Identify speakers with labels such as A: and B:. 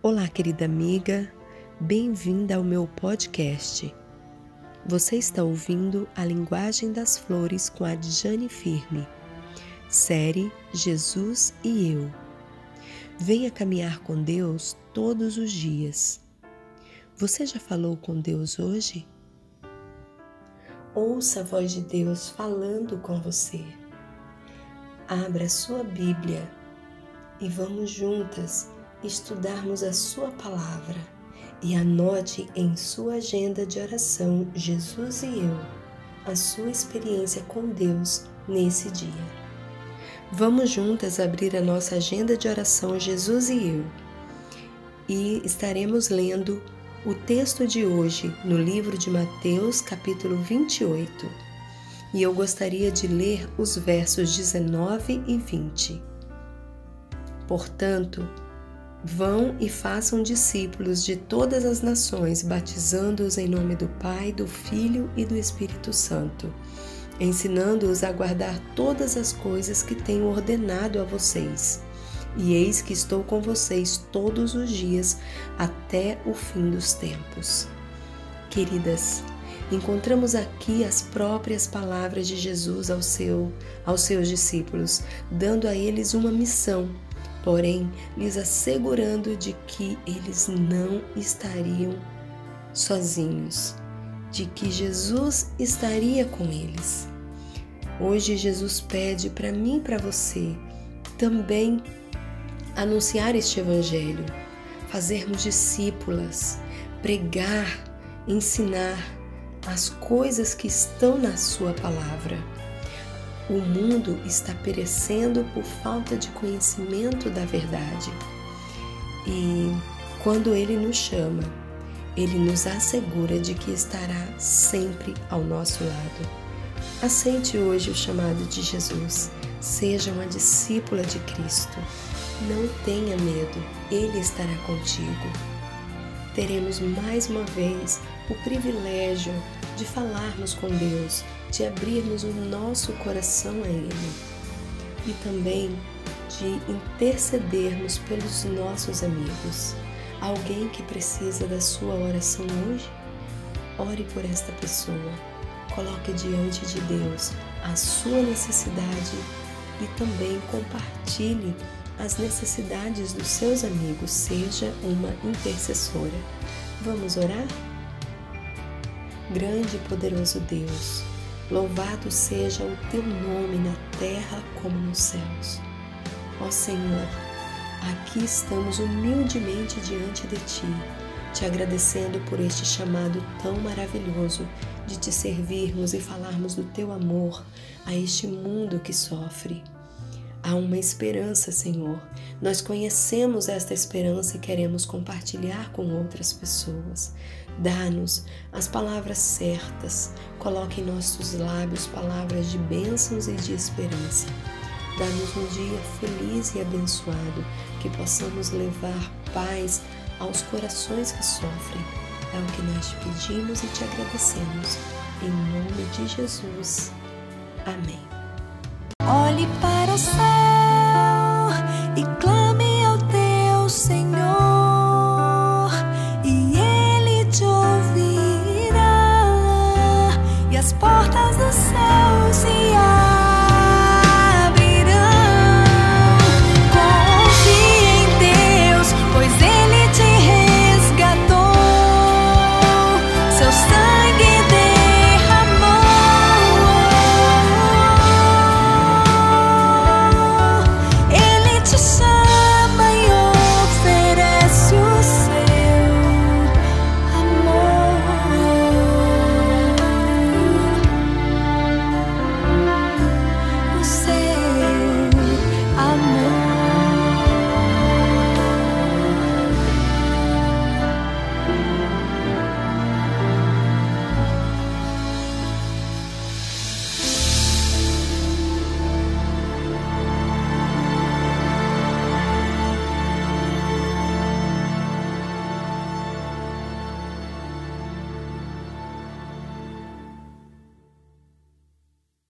A: Olá, querida amiga, bem-vinda ao meu podcast. Você está ouvindo A Linguagem das Flores com a Jane Firme, série Jesus e Eu. Venha caminhar com Deus todos os dias. Você já falou com Deus hoje? Ouça a voz de Deus falando com você. Abra sua Bíblia e vamos juntas estudarmos a Sua palavra e anote em sua agenda de oração Jesus e eu, a sua experiência com Deus nesse dia. Vamos juntas abrir a nossa agenda de oração Jesus e eu e estaremos lendo o texto de hoje no livro de Mateus, capítulo 28. E eu gostaria de ler os versos 19 e 20. Portanto, vão e façam discípulos de todas as nações, batizando-os em nome do Pai, do Filho e do Espírito Santo, ensinando-os a guardar todas as coisas que tenho ordenado a vocês. E eis que estou com vocês todos os dias até o fim dos tempos. Queridas, encontramos aqui as próprias palavras de Jesus ao seu, aos seus discípulos, dando a eles uma missão porém lhes assegurando de que eles não estariam sozinhos, de que Jesus estaria com eles. Hoje Jesus pede para mim e para você também anunciar este evangelho, fazermos discípulas, pregar, ensinar as coisas que estão na sua palavra o mundo está perecendo por falta de conhecimento da verdade. E quando Ele nos chama, Ele nos assegura de que estará sempre ao nosso lado. Aceite hoje o chamado de Jesus. Seja uma discípula de Cristo. Não tenha medo, Ele estará contigo. Teremos mais uma vez o privilégio de falarmos com Deus, de abrirmos o nosso coração a Ele e também de intercedermos pelos nossos amigos. Alguém que precisa da sua oração hoje? Ore por esta pessoa. Coloque diante de Deus a sua necessidade e também compartilhe as necessidades dos seus amigos. Seja uma intercessora. Vamos orar? Grande e poderoso Deus, louvado seja o teu nome na terra como nos céus. Ó Senhor, aqui estamos humildemente diante de ti, te agradecendo por este chamado tão maravilhoso de te servirmos e falarmos do teu amor a este mundo que sofre. Há uma esperança, Senhor. Nós conhecemos esta esperança e queremos compartilhar com outras pessoas. Dá-nos as palavras certas, coloque em nossos lábios palavras de bênçãos e de esperança. Dá-nos um dia feliz e abençoado, que possamos levar paz aos corações que sofrem. É o que nós te pedimos e te agradecemos. Em nome de Jesus. Amém.
B: Olhe para o céu it.